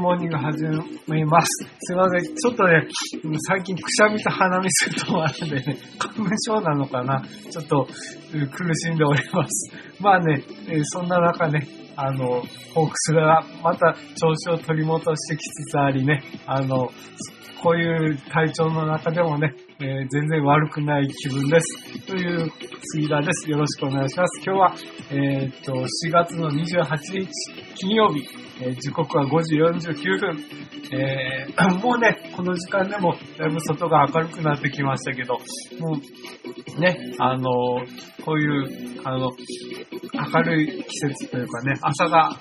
モーニング始めます。すいません、ちょっとね、最近くしゃみと鼻水とあるんでね、花粉症なのかなちょっと苦しんでおります。まあね、そんな中ね、あの、ホークスがまた調子を取り戻してきつつありね、あの、こういう体調の中でもね、えー全然悪くない気分です。という杉田です。よろしくお願いします。今日は、えーっと、4月の28日金曜日、え時刻は5時49分。えー もうね、この時間でもだいぶ外が明るくなってきましたけど、もうね、あのこういう、あの、明るい季節というかね、朝が、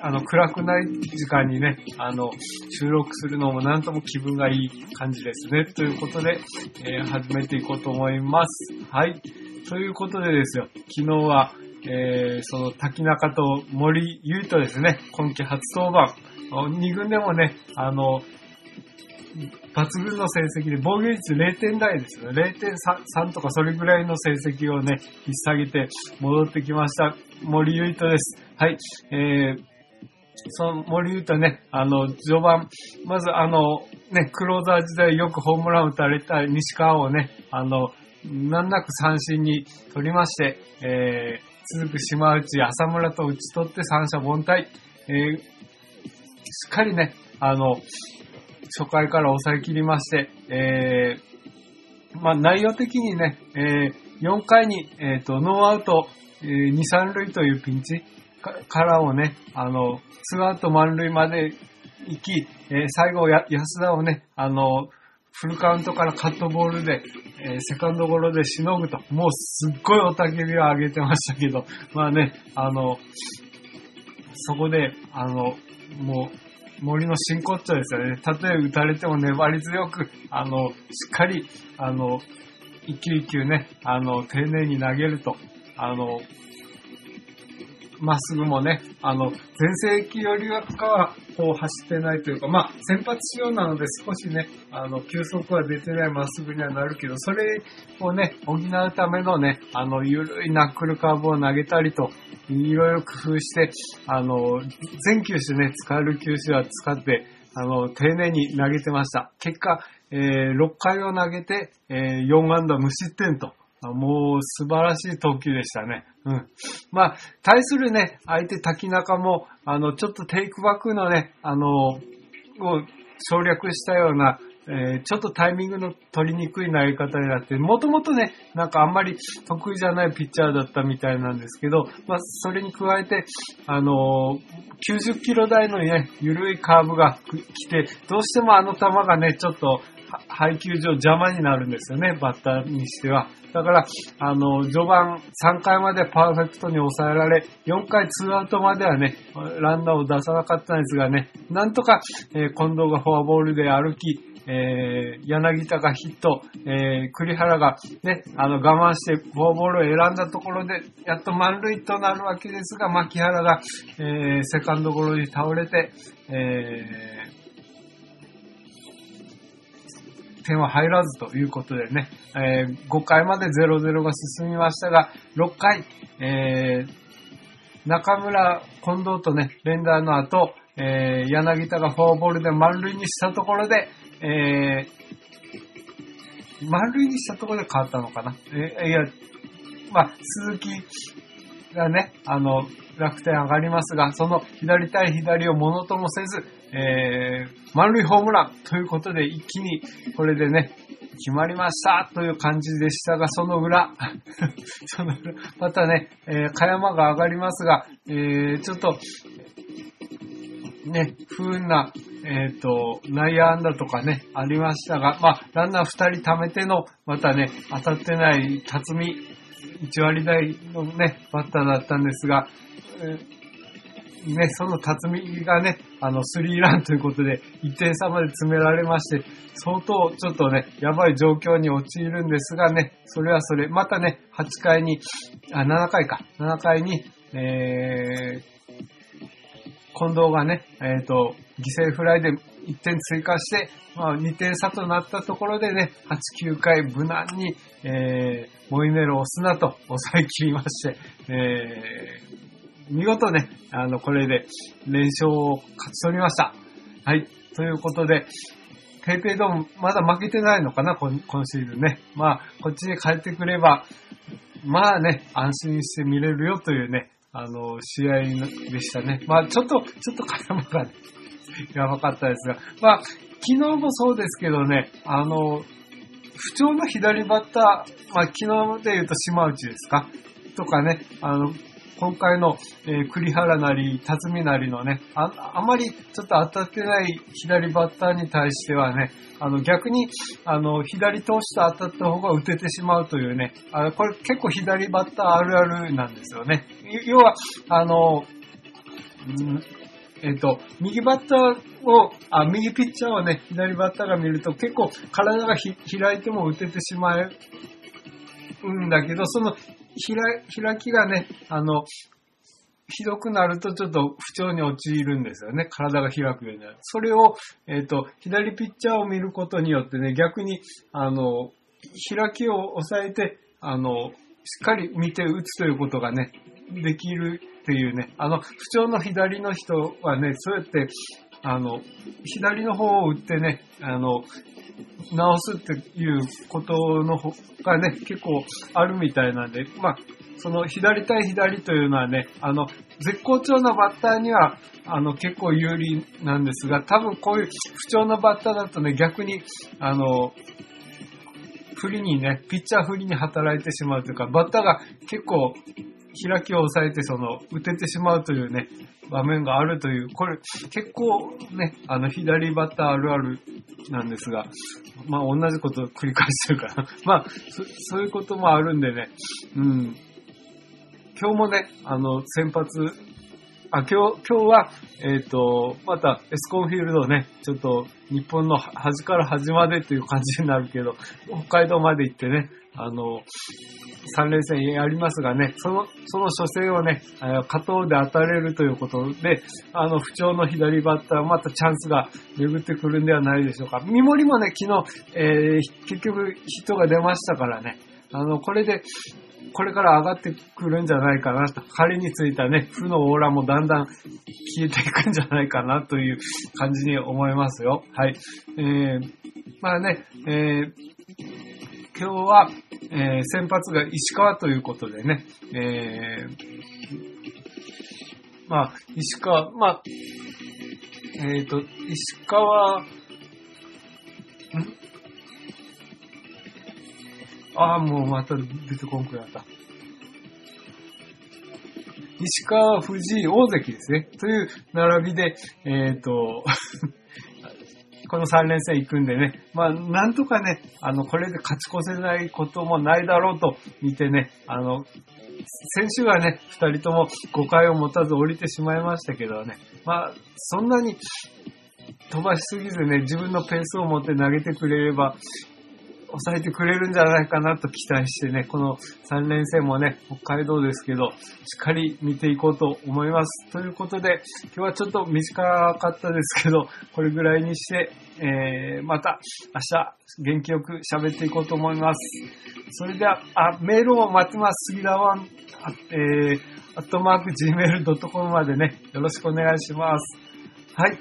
あの、暗くない時間にね、あの、収録するのもなんとも気分がいい感じですね。ということで、えー始めていこうと思います。はい。ということでですよ、昨日は、えーその滝中と森優斗ですね、今季初登板。2軍でもね、あの、抜群の成績で、防御率0点台ですよね。0.3とかそれぐらいの成績をね、引っ提げて戻ってきました。森優斗です。はい。えーその森優斗ね、あの、序盤、まずあの、ね、クローザー時代よくホームラン打たれた西川をね、あの、難なく三振に取りまして、え続く島内、浅村と打ち取って三者凡退。えーしっかりね、あの、初回から抑え切りまして、えーまあ内容的にね、えー4回に、えっ、と、ノーアウト、えー2、3塁というピンチかからをね、あの、ツーアウト満塁まで行き、えー最後や、安田をね、あの、フルカウントからカットボールで、えーセカンドゴロでしのぐと、もうすっごいおたけびを上げてましたけど、まあね、あの、そこで、あの、もう、森の真骨頂ですよね。たとえ打たれても粘り強く、あの、しっかり、あの、一球一球ね、あの、丁寧に投げると、あの、まっすぐもね、あの、前世紀よりはかは、こう走ってないというか、まあ、先発仕様なので少しね、あの、球速は出てないまっすぐにはなるけど、それをね、補うためのね、あの、ゆるいナックルカーブを投げたりと、いろいろ工夫して、あの、全球種ね、使える球種は使って、あの、丁寧に投げてました。結果、えー6回を投げて、えー4安打無失点と、もう素晴らしい投球でしたね。うん。まあ、対するね、相手滝中も、あの、ちょっとテイクバックのね、あの、を省略したような、えーちょっとタイミングの取りにくい投げ方になって、もともとね、なんかあんまり得意じゃないピッチャーだったみたいなんですけど、まあ、それに加えて、あのー90キロ台のね、緩いカーブが来て、どうしてもあの球がね、ちょっと、配球上邪魔になるんですよね、バッターにしては。だから、あの、序盤3回までパーフェクトに抑えられ、4回2アウトまではね、ランナーを出さなかったんですがね、なんとか、えー近藤がフォアボールで歩き、えー柳田がヒット、えー栗原がね、あの我慢してフォアボールを選んだところで、やっと満塁となるわけですが、牧原が、えーセカンドゴロに倒れて、え点は入らずということでね、え5回まで0-0が進みましたが、6回、え中村、近藤とね、連打の後、えー柳田がフォアボールで満塁にしたところで、えー満塁にしたところで変わったのかな？えいや、まあ、鈴木がね、あの、楽天上がりますが、その左対左をものともせず、えー満塁ホームランということで一気にこれでね、決まりましたという感じでしたが、その裏、その裏、またね、えー、か山が上がりますが、えー、ちょっと、ね、不運な、えっ、ー、と、内野安打とかね、ありましたが、まあ、ランナー2人貯めての、またね、当たってない辰巳、1割台のね、バッターだったんですが、えー、ね、その辰巳がね、あの、スリーランということで、1点差まで詰められまして、相当ちょっとね、やばい状況に陥るんですがね、それはそれ、またね、8回に、あ、7回か、7回に、えー、近藤がね、えっ、ー、と、犠牲フライで1点追加して、まあ、2点差となったところでね、8、9回無難に、えー、モイネロをスナと抑え切りまして、えー、見事ね、あの、これで連勝を勝ち取りました。はい。ということで、ペイペイドームまだ負けてないのかな、今シーズンね。まあ、こっちに帰ってくれば、まあね、安心して見れるよというね、あの、試合でしたね。まあ、ちょっと、ちょっと絡まがね、やばかったですが、まあ、昨日もそうですけどね、あの、不調の左バッター、まあ、昨日で言うと島内ですか？とかね、あの、今回の、えー、栗原なり、辰巳なりのね、あ、あまりちょっと当たってない左バッターに対してはね、あの逆に、あの、左投手と当たった方が打ててしまうというね、あこれ結構左バッターあるあるなんですよね。要は、あの、んえっ、と、右バッターを、あ、右ピッチャーをね、左バッターが見ると結構体が開いても打ててしまうんだけど、その開きがね、あの、ひどくなるとちょっと不調に陥るんですよね。体が開くようになる。それを、えっ、ー、と、左ピッチャーを見ることによってね、逆に、あの、開きを抑えて、あの、しっかり見て打つということがね、できるっていうね、あの、不調の左の人はね、そうやって、あの、左の方を打ってね、あの、直すっていうことの方がね、結構あるみたいなんで、まあ、その左対左というのはね、あの、絶好調なバッターには、あの、結構有利なんですが、多分こういう不調なバッターだとね、逆に、あの、不利にね、ピッチャー不利に働いてしまうというか、バッターが結構開きを抑えて、その、打ててしまうというね、場面があるという、これ結構ね、あの左バッターあるあるなんですが、まあ同じことを繰り返してるから、まあそそういうこともあるんでね、うん。今日もね、あの先発、あ、今日、今日は、えっ、ー、と、またエスコンフィールドね、ちょっと日本の端から端までという感じになるけど、北海道まで行ってね、あの、3連戦やりますがね、その、その初戦をね、加藤で当たれるということで、あの、不調の左バッター、またチャンスが巡ってくるんではないでしょうか。三森もね、昨日、えー、結局ヒットが出ましたからね、あの、これで、これから上がってくるんじゃないかなと。仮についたね、負のオーラもだんだん消えていくんじゃないかなという感じに思いますよ。はい。えー、まあね、えー、今日は、えー、先発が石川ということでね、えー、まあ、石川、まあ、えっ、ー、と、石川、ん？ああ、もうまた出てこんくなった。石川、藤井、大関ですね。という並びで、えっ、ー、とこの3連戦行くんでね、まあ、なんとかね、あの、これで勝ち越せないこともないだろうと見てね、あの、先週はね、2人とも誤解を持たず降りてしまいましたけどね、まあ、そんなに飛ばしすぎずね、自分のペースを持って投げてくれれば、抑えてくれるんじゃないかなと期待してね、この3連戦もね、北海道ですけど、しっかり見ていこうと思います。ということで、今日はちょっと短かったですけど、これぐらいにして、えー、また明日元気よく喋っていこうと思います。それでは、あ、メールを待ってます。杉田ワン、えー、アットマーク gmail.com までね、よろしくお願いします。はい。